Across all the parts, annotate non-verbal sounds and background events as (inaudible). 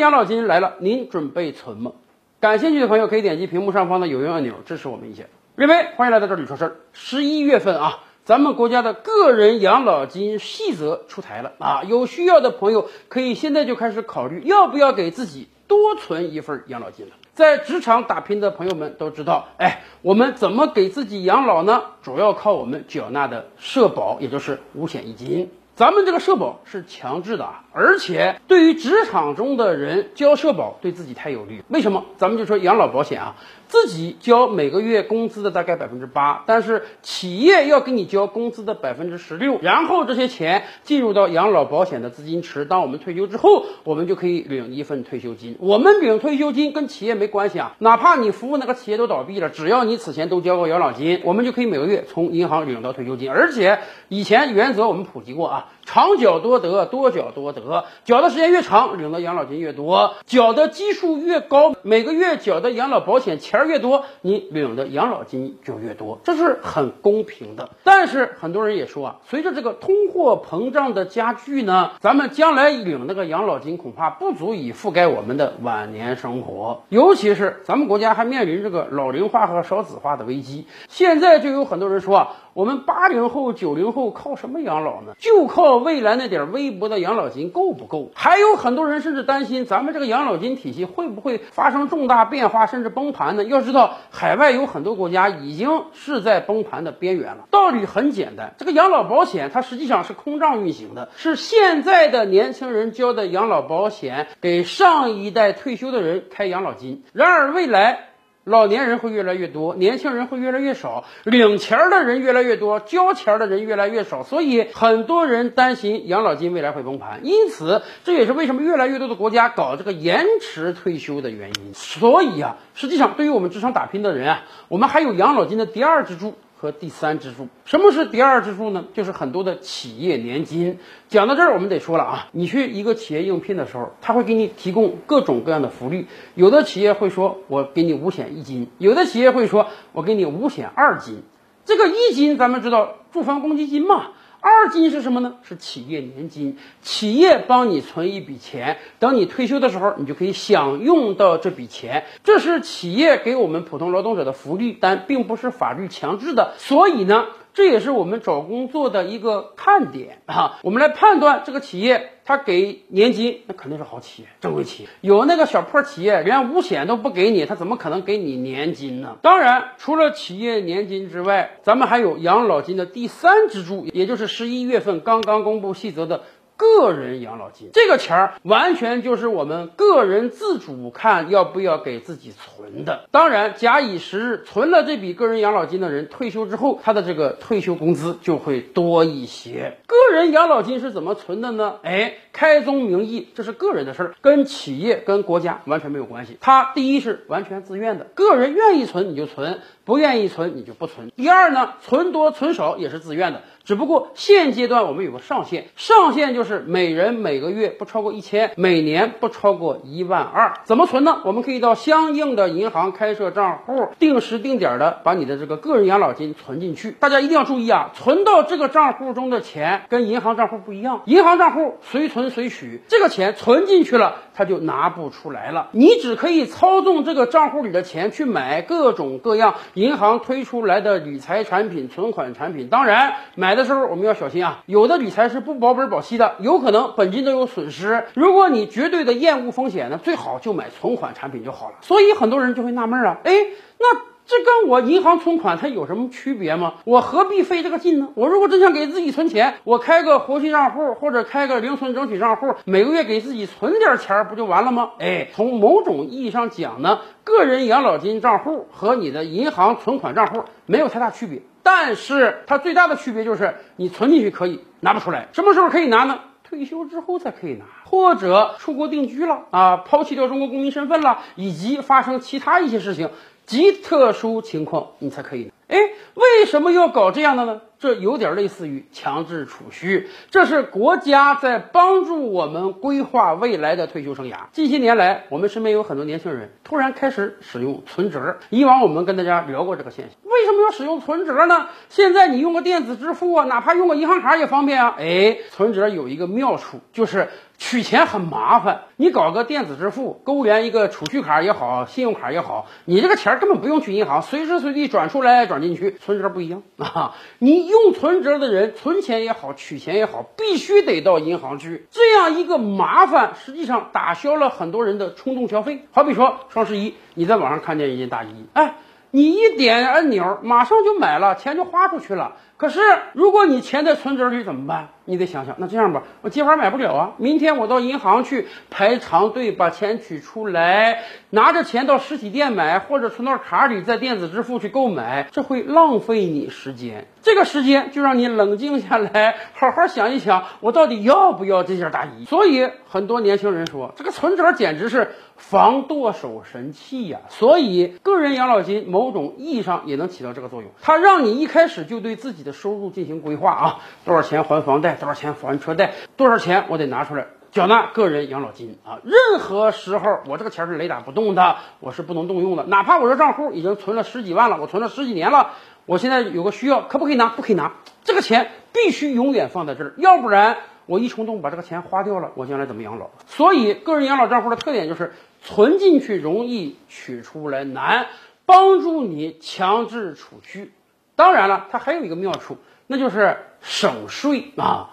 养老金来了，您准备存吗？感兴趣的朋友可以点击屏幕上方的有用按钮支持我们一下。瑞威，欢迎来到这里说事儿。十一月份啊，咱们国家的个人养老金细则出台了啊，有需要的朋友可以现在就开始考虑要不要给自己多存一份养老金了。在职场打拼的朋友们都知道，哎，我们怎么给自己养老呢？主要靠我们缴纳的社保，也就是五险一金。咱们这个社保是强制的啊，而且对于职场中的人交社保对自己太有利。为什么？咱们就说养老保险啊，自己交每个月工资的大概百分之八，但是企业要给你交工资的百分之十六，然后这些钱进入到养老保险的资金池。当我们退休之后，我们就可以领一份退休金。我们领退休金跟企业没关系啊，哪怕你服务那个企业都倒闭了，只要你此前都交过养老金，我们就可以每个月从银行领到退休金。而且以前原则我们普及过啊。长缴多得，多缴多得，缴的时间越长，领的养老金越多；缴的基数越高，每个月缴的养老保险钱儿越多，你领的养老金就越多，这是很公平的。但是很多人也说啊，随着这个通货膨胀的加剧呢，咱们将来领那个养老金恐怕不足以覆盖我们的晚年生活，尤其是咱们国家还面临这个老龄化和少子化的危机。现在就有很多人说啊。我们八零后、九零后靠什么养老呢？就靠未来那点微薄的养老金够不够？还有很多人甚至担心咱们这个养老金体系会不会发生重大变化，甚至崩盘呢？要知道，海外有很多国家已经是在崩盘的边缘了。道理很简单，这个养老保险它实际上是空账运行的，是现在的年轻人交的养老保险，给上一代退休的人开养老金。然而未来。老年人会越来越多，年轻人会越来越少，领钱儿的人越来越多，交钱儿的人越来越少，所以很多人担心养老金未来会崩盘。因此，这也是为什么越来越多的国家搞这个延迟退休的原因。所以啊，实际上对于我们职场打拼的人啊，我们还有养老金的第二支柱。和第三支柱，什么是第二支柱呢？就是很多的企业年金。讲到这儿，我们得说了啊，你去一个企业应聘的时候，他会给你提供各种各样的福利。有的企业会说，我给你五险一金；有的企业会说，我给你五险二金。这个一金，咱们知道住房公积金嘛。二金是什么呢？是企业年金，企业帮你存一笔钱，等你退休的时候，你就可以享用到这笔钱。这是企业给我们普通劳动者的福利，但并不是法律强制的。所以呢。这也是我们找工作的一个看点啊！我们来判断这个企业，他给年金，那肯定是好企业、正规企业。有那个小破企业，连五险都不给你，他怎么可能给你年金呢？当然，除了企业年金之外，咱们还有养老金的第三支柱，也就是十一月份刚刚公布细则的。个人养老金这个钱儿完全就是我们个人自主看要不要给自己存的。当然，假以时日，存了这笔个人养老金的人，退休之后他的这个退休工资就会多一些。个人养老金是怎么存的呢？哎，开宗明义，这是个人的事儿，跟企业、跟国家完全没有关系。它第一是完全自愿的，个人愿意存你就存，不愿意存你就不存。第二呢，存多存少也是自愿的。只不过现阶段我们有个上限，上限就是每人每个月不超过一千，每年不超过一万二。怎么存呢？我们可以到相应的银行开设账户，定时定点的把你的这个个人养老金存进去。大家一定要注意啊，存到这个账户中的钱跟银行账户不一样，银行账户随存随取，这个钱存进去了，它就拿不出来了。你只可以操纵这个账户里的钱去买各种各样银行推出来的理财产品、存款产品。当然买。买的时候我们要小心啊，有的理财是不保本保息的，有可能本金都有损失。如果你绝对的厌恶风险呢，最好就买存款产品就好了。所以很多人就会纳闷啊，哎，那这跟我银行存款它有什么区别吗？我何必费这个劲呢？我如果真想给自己存钱，我开个活期账户或者开个零存整取账户，每个月给自己存点钱不就完了吗？哎，从某种意义上讲呢，个人养老金账户和你的银行存款账户没有太大区别。但是它最大的区别就是你存进去可以拿不出来，什么时候可以拿呢？退休之后才可以拿，或者出国定居了啊，抛弃掉中国公民身份了，以及发生其他一些事情，极特殊情况你才可以拿。哎，为什么要搞这样的呢？这有点类似于强制储蓄，这是国家在帮助我们规划未来的退休生涯。近些年来，我们身边有很多年轻人突然开始使用存折。以往我们跟大家聊过这个现象，为什么要使用存折呢？现在你用个电子支付啊，哪怕用个银行卡也方便啊。哎，存折有一个妙处，就是取钱很麻烦。你搞个电子支付，勾连一个储蓄卡也好，信用卡也好，你这个钱根本不用去银行，随时随地转出来转进去。存折不一样 (laughs) 啊，你。用存折的人存钱也好，取钱也好，必须得到银行去。这样一个麻烦，实际上打消了很多人的冲动消费。好比说双十一，你在网上看见一件大衣，哎，你一点按钮，马上就买了，钱就花出去了。可是如果你钱在存折里怎么办？你得想想，那这样吧，我今晚买不了啊，明天我到银行去排长队把钱取出来，拿着钱到实体店买，或者存到卡里在电子支付去购买，这会浪费你时间。这个时间就让你冷静下来，好好想一想，我到底要不要这件大衣？所以很多年轻人说，这个存折简直是防剁手神器呀。所以个人养老金某种意义上也能起到这个作用，它让你一开始就对自己的收入进行规划啊，多少钱还房贷。多少钱还车贷？多少钱我得拿出来缴纳个人养老金啊？任何时候我这个钱是雷打不动的，我是不能动用的。哪怕我这账户已经存了十几万了，我存了十几年了，我现在有个需要，可不可以拿？不可以拿。这个钱必须永远放在这儿，要不然我一冲动把这个钱花掉了，我将来怎么养老？所以个人养老账户的特点就是存进去容易，取出来难，帮助你强制储蓄。当然了，它还有一个妙处。那就是省税啊！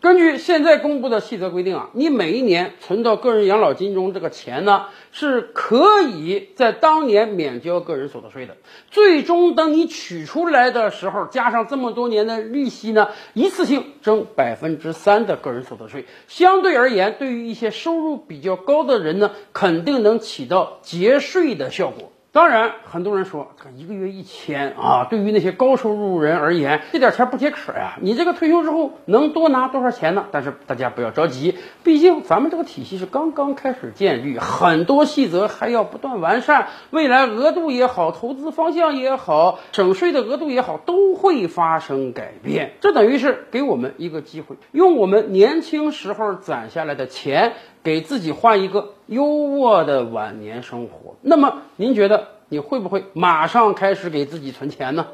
根据现在公布的细则规定啊，你每一年存到个人养老金中这个钱呢，是可以在当年免交个人所得税的。最终等你取出来的时候，加上这么多年的利息呢，一次性征百分之三的个人所得税。相对而言，对于一些收入比较高的人呢，肯定能起到节税的效果。当然，很多人说这一个月一千啊，对于那些高收入人而言，这点钱不解渴呀。你这个退休之后能多拿多少钱呢？但是大家不要着急，毕竟咱们这个体系是刚刚开始建立，很多细则还要不断完善。未来额度也好，投资方向也好，省税的额度也好，都会发生改变。这等于是给我们一个机会，用我们年轻时候攒下来的钱。给自己换一个优渥的晚年生活，那么您觉得你会不会马上开始给自己存钱呢？